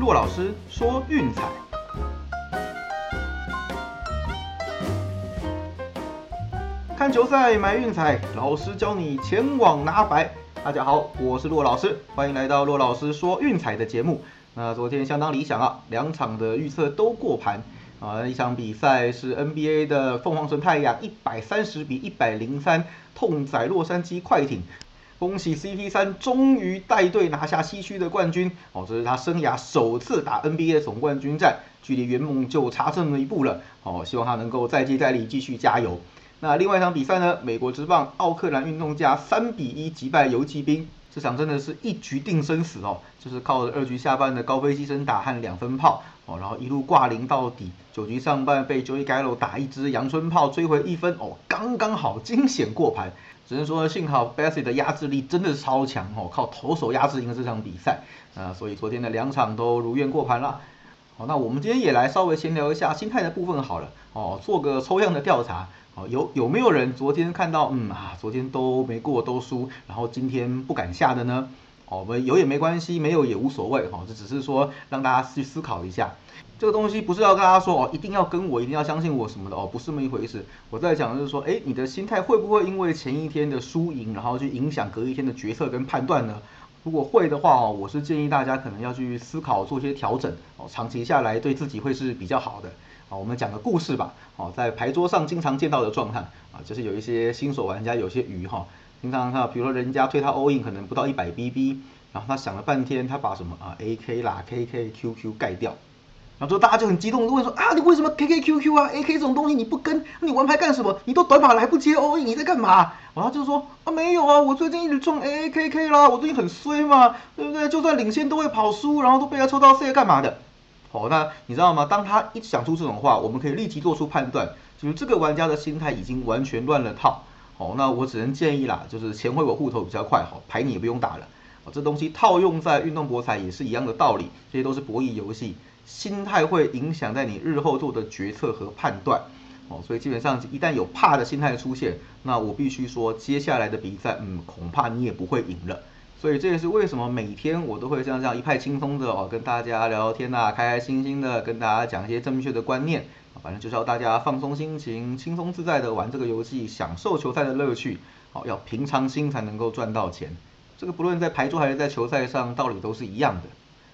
骆老师说运彩，看球赛买运彩，老师教你前往拿白。大家好，我是骆老师，欢迎来到骆老师说运彩的节目。那昨天相当理想啊，两场的预测都过盘啊。一场比赛是 NBA 的凤凰城太阳一百三十比一百零三痛宰洛杉矶快艇。恭喜 CP 三终于带队拿下西区的冠军。哦，这是他生涯首次打 NBA 总冠军战，距离圆梦就差这么一步了。哦，希望他能够再接再厉，继续加油。那另外一场比赛呢，美国职棒奥克兰运动家三比一击败游骑兵，这场真的是一局定生死哦，就是靠着二局下半的高飞牺牲打和两分炮。哦，然后一路挂零到底，九局上半被 Joey Gallo 打一支阳春炮追回一分。哦，刚刚好惊险过盘。只能说幸好 b e s s i 的压制力真的是超强哦，靠投手压制赢了这场比赛啊，所以昨天的两场都如愿过盘了。好，那我们今天也来稍微闲聊一下心态的部分好了哦，做个抽样的调查哦，有有没有人昨天看到嗯啊，昨天都没过都输，然后今天不敢下的呢？哦，我们有也没关系，没有也无所谓哈，这只是说让大家去思考一下。这个东西不是要跟大家说哦，一定要跟我，一定要相信我什么的哦，不是这么一回事。我在讲的就是说，哎，你的心态会不会因为前一天的输赢，然后去影响隔一天的决策跟判断呢？如果会的话哦，我是建议大家可能要去思考做些调整哦，长期下来对自己会是比较好的。好，我们讲个故事吧。哦，在牌桌上经常见到的状态啊，就是有一些新手玩家有些鱼哈，平常看，比如说人家推他 all in 可能不到一百 BB，然后他想了半天，他把什么啊 AK 啦 KK QQ 盖掉。然后之后大家就很激动的问说啊，你为什么 K K Q Q 啊 A K 这种东西你不跟？你玩牌干什么？你都短跑了还不接 O E，你在干嘛？然后就说啊没有啊，我最近一直中 akk 啦，我最近很衰嘛，对不对？就算领先都会跑输，然后都被他抽到 C 干嘛的？好，那你知道吗？当他一讲出这种话，我们可以立即做出判断，就是这个玩家的心态已经完全乱了套。好，那我只能建议啦，就是钱回我户头比较快，好牌你也不用打了。这东西套用在运动博彩也是一样的道理，这些都是博弈游戏。心态会影响在你日后做的决策和判断，哦，所以基本上一旦有怕的心态出现，那我必须说接下来的比赛，嗯，恐怕你也不会赢了。所以这也是为什么每天我都会像这样一派轻松的哦，跟大家聊聊天呐，开开心心的跟大家讲一些正确的观念，反正就是要大家放松心情，轻松自在的玩这个游戏，享受球赛的乐趣。好，要平常心才能够赚到钱。这个不论在牌桌还是在球赛上，道理都是一样的。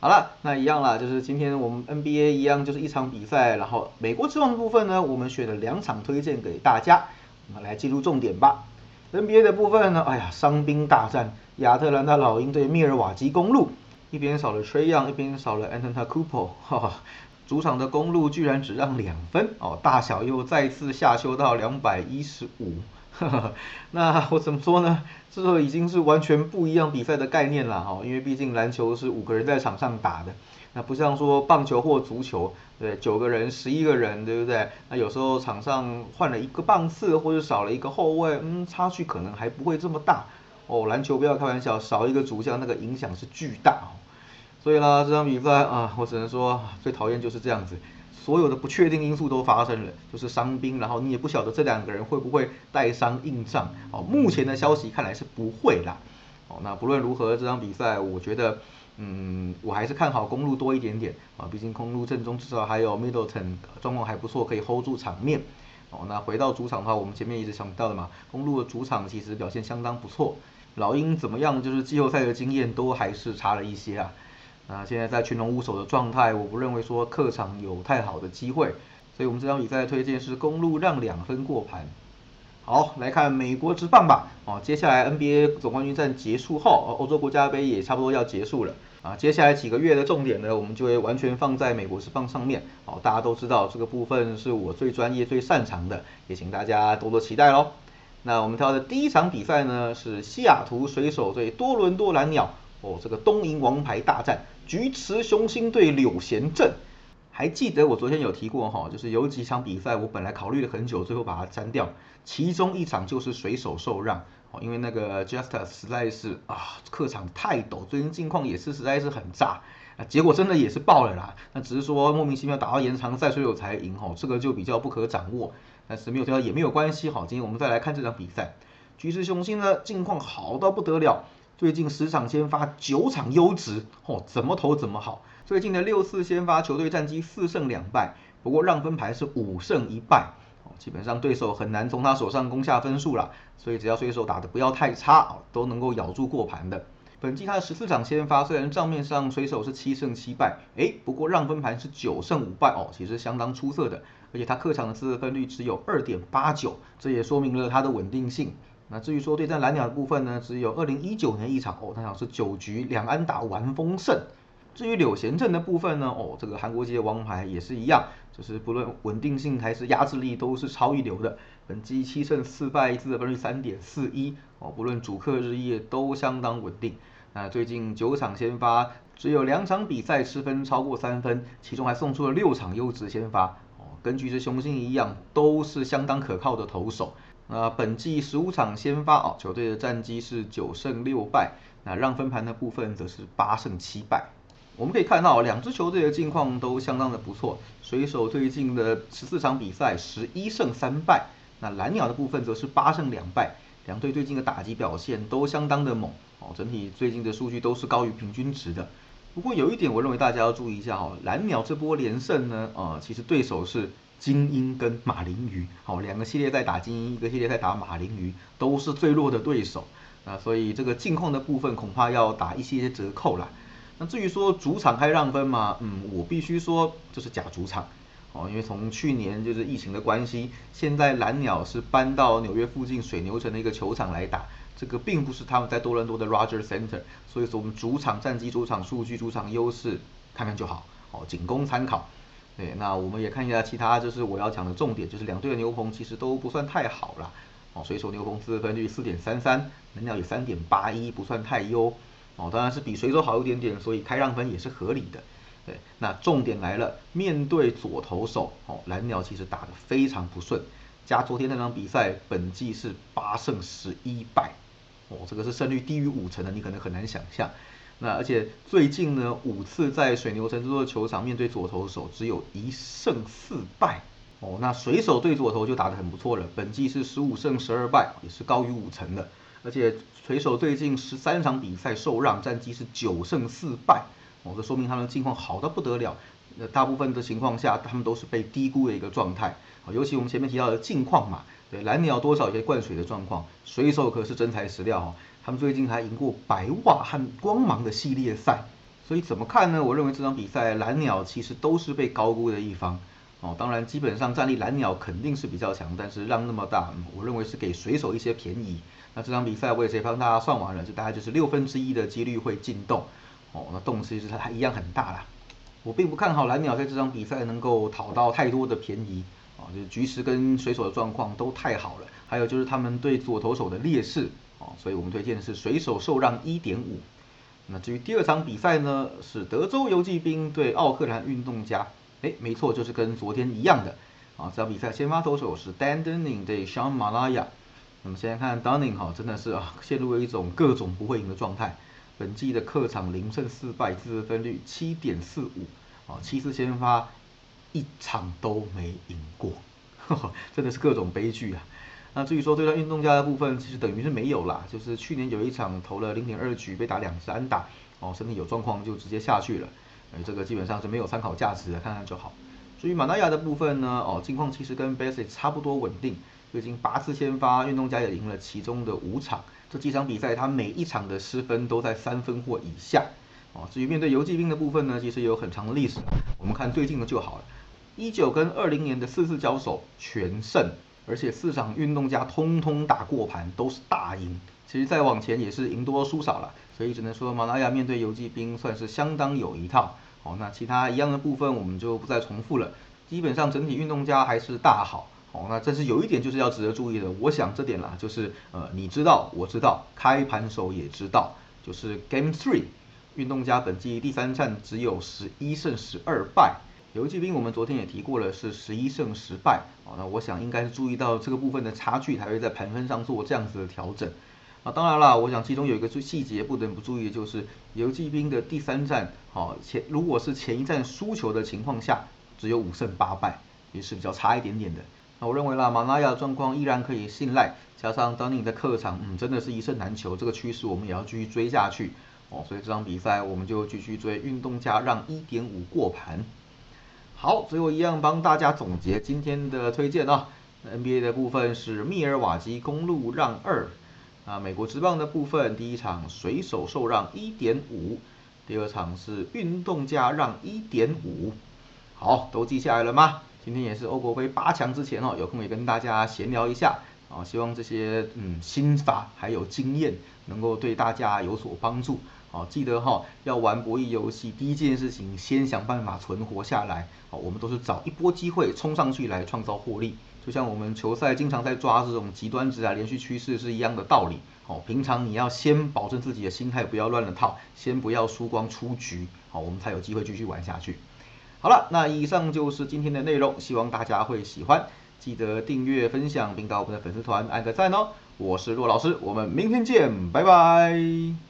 好了，那一样啦，就是今天我们 NBA 一样，就是一场比赛，然后美国之王的部分呢，我们选了两场推荐给大家，我们来记录重点吧。NBA 的部分呢，哎呀，伤兵大战，亚特兰大老鹰对密尔瓦基公路，一边少了 Trey Young，一边少了 Anthony Cooper，哈哈，主场的公路居然只让两分哦，大小又再次下修到两百一十五。那我怎么说呢？这个已经是完全不一样比赛的概念了哈，因为毕竟篮球是五个人在场上打的，那不像说棒球或足球，对，九个人、十一个人，对不对？那有时候场上换了一个棒次或者少了一个后卫，嗯，差距可能还不会这么大哦。篮球不要开玩笑，少一个主将那个影响是巨大哦。所以啦，这场比赛啊，我只能说最讨厌就是这样子。所有的不确定因素都发生了，就是伤兵，然后你也不晓得这两个人会不会带伤硬仗。哦，目前的消息看来是不会啦。哦，那不论如何，这场比赛我觉得，嗯，我还是看好公路多一点点啊。毕竟公路正中至少还有 Middleton 状况还不错，可以 hold 住场面。哦，那回到主场的话，我们前面一直想到的嘛，公路的主场其实表现相当不错。老鹰怎么样？就是季后赛的经验都还是差了一些啊。那现在在群龙无首的状态，我不认为说客场有太好的机会，所以我们这场比赛的推荐是公路让两分过盘。好，来看美国之棒吧。哦，接下来 NBA 总冠军战结束后，欧洲国家杯也差不多要结束了。啊，接下来几个月的重点呢，我们就会完全放在美国之棒上面。哦，大家都知道这个部分是我最专业、最擅长的，也请大家多多期待喽。那我们挑的第一场比赛呢，是西雅图水手对多伦多蓝鸟。哦，这个东瀛王牌大战，菊池雄心对柳贤镇，还记得我昨天有提过哈，就是有几场比赛我本来考虑了很久，最后把它删掉，其中一场就是水手受让，哦，因为那个 Justus 实在是啊，客场太陡，最近近况也是实在是很炸，啊，结果真的也是爆了啦，那只是说莫名其妙打到延长赛所以我才赢哈，这个就比较不可掌握，但是没有挑也没有关系哈，今天我们再来看这场比赛，菊池雄心呢近况好到不得了。最近十场先发九场优质，哦，怎么投怎么好。最近的六次先发球队战绩四胜两败，不过让分牌是五胜一败，哦，基本上对手很难从他手上攻下分数了。所以只要水手打的不要太差，哦，都能够咬住过盘的。本季他的十四场先发，虽然账面上水手是七胜七败，哎，不过让分盘是九胜五败哦，其实相当出色的。而且他客场的自得分率只有二点八九，这也说明了他的稳定性。那至于说对战蓝鸟的部分呢，只有二零一九年一场哦，那场是九局两安打完封胜。至于柳贤镇的部分呢，哦，这个韩国籍的王牌也是一样，就是不论稳定性还是压制力都是超一流的。本季七胜四败，自得分率三点四一哦，不论主客日夜都相当稳定。那最近九场先发，只有两场比赛失分超过三分，其中还送出了六场优质先发哦，跟巨石雄心一样，都是相当可靠的投手。那本季十五场先发哦，球队的战绩是九胜六败，那让分盘的部分则是八胜七败。我们可以看到两支球队的近况都相当的不错。水手最近的十四场比赛十一胜三败，那蓝鸟的部分则是八胜两败。两队最近的打击表现都相当的猛哦，整体最近的数据都是高于平均值的。不过有一点我认为大家要注意一下哦，蓝鸟这波连胜呢，呃，其实对手是。精英跟马林鱼，好，两个系列在打精英，一个系列在打马林鱼，都是最弱的对手啊，所以这个近况的部分恐怕要打一些折扣啦。那至于说主场开让分嘛，嗯，我必须说就是假主场哦，因为从去年就是疫情的关系，现在蓝鸟是搬到纽约附近水牛城的一个球场来打，这个并不是他们在多伦多的 Roger Center，所以说我们主场战绩、主场数据、主场优势看看就好，哦，仅供参考。对，那我们也看一下其他，就是我要讲的重点，就是两队的牛棚其实都不算太好了。哦，水手牛棚自分率四点三三，蓝鸟有三点八一，不算太优。哦，当然是比水手好一点点，所以开让分也是合理的。对，那重点来了，面对左投手，哦，蓝鸟其实打得非常不顺，加昨天那场比赛，本季是八胜十一败。哦，这个是胜率低于五成的，你可能很难想象。那而且最近呢，五次在水牛城这座球场面对左投手，只有一胜四败哦。那水手对左投就打得很不错了，本季是十五胜十二败，也是高于五成的。而且水手最近十三场比赛受让，战绩是九胜四败哦，这说明他们的近况好到不得了。那大部分的情况下，他们都是被低估的一个状态啊。尤其我们前面提到的近况嘛，对蓝鸟多少有些灌水的状况，水手可是真材实料哈。他们最近还赢过白袜和光芒的系列赛，所以怎么看呢？我认为这场比赛蓝鸟其实都是被高估的一方哦。当然，基本上战力蓝鸟肯定是比较强，但是让那么大，我认为是给水手一些便宜。那这场比赛我也直接帮大家算完了，就大概就是六分之一的几率会进洞哦。那洞其实它一样很大啦。我并不看好蓝鸟在这场比赛能够讨到太多的便宜啊，就是局势跟水手的状况都太好了，还有就是他们对左投手的劣势。啊，所以我们推荐的是水手受让一点五。那至于第二场比赛呢，是德州游骑兵对奥克兰运动家。哎，没错，就是跟昨天一样的。啊，这场比赛先发投手是 Dan Dunning 对 Sean Malaya。那么现在看 Dunning 哈，真的是啊，陷入了一种各种不会赢的状态。本季的客场零胜四败，自得分率七点四五。啊，七次先发，一场都没赢过，真的是各种悲剧啊。那至于说对他运动家的部分，其实等于是没有啦，就是去年有一场投了零点二局被打两次安打，哦，身体有状况就直接下去了，哎，这个基本上是没有参考价值的，看看就好。至于马纳亚的部分呢，哦，近况其实跟 Bassett 差不多稳定，最近八次先发，运动家也赢了其中的五场，这几场比赛他每一场的失分都在三分或以下，哦，至于面对游击兵的部分呢，其实有很长的历史，我们看最近的就好了，一九跟二零年的四次交手全胜。而且四场运动家通通打过盘，都是大赢。其实再往前也是赢多输少了，所以只能说马拉亚面对游击兵算是相当有一套。好，那其他一样的部分我们就不再重复了。基本上整体运动家还是大好。好，那这是有一点就是要值得注意的，我想这点啦，就是呃你知道我知道，开盘手也知道，就是 Game Three，运动家本季第三战只有十一胜十二败。游击兵我们昨天也提过了，是十一胜十败啊。那我想应该是注意到这个部分的差距，才会在盘分上做这样子的调整啊。当然啦，我想其中有一个最细节不得不注意的就是游击兵的第三战，好前如果是前一战输球的情况下，只有五胜八败，也是比较差一点点的。那我认为啦，马拉亚的状况依然可以信赖，加上当年的客场，嗯，真的是一胜难求，这个趋势我们也要继续追下去哦。所以这场比赛我们就继续追运动家让一点五过盘。好，最后一样帮大家总结今天的推荐啊。NBA 的部分是密尔瓦基公路让二，啊，美国职棒的部分第一场水手受让一点五，第二场是运动家让一点五。好，都记下来了吗？今天也是欧国杯八强之前哦，有空也跟大家闲聊一下啊，希望这些嗯心法还有经验能够对大家有所帮助。好，记得哈，要玩博弈游戏，第一件事情先想办法存活下来。好，我们都是找一波机会冲上去来创造获利，就像我们球赛经常在抓这种极端值啊、连续趋势是一样的道理。好，平常你要先保证自己的心态不要乱了套，先不要输光出局，好，我们才有机会继续玩下去。好了，那以上就是今天的内容，希望大家会喜欢，记得订阅、分享，并到我们的粉丝团按个赞哦。我是骆老师，我们明天见，拜拜。